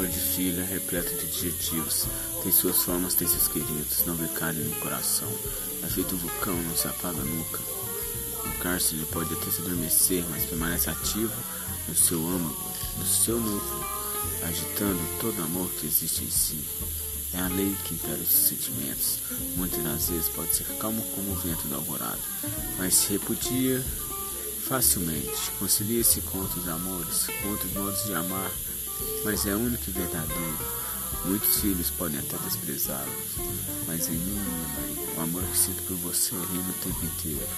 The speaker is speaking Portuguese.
armadilha, repleta de adjetivos. Tem suas formas, tem seus queridos, não vê carne no coração. É feito um vulcão, não se apaga nunca. O cárcere pode até se adormecer, mas permanece ativo no seu âmago, no seu núcleo, agitando todo amor que existe em si. É a lei que impera os sentimentos. Muitas das vezes pode ser calmo como o vento do alvorado, mas se repudia facilmente. Concilia-se com outros amores, com outros modos de amar, mas é único e verdadeiro. Muitos filhos podem até desprezá-lo, mas em mim, minha mãe, o amor que sinto por você reina o tempo inteiro.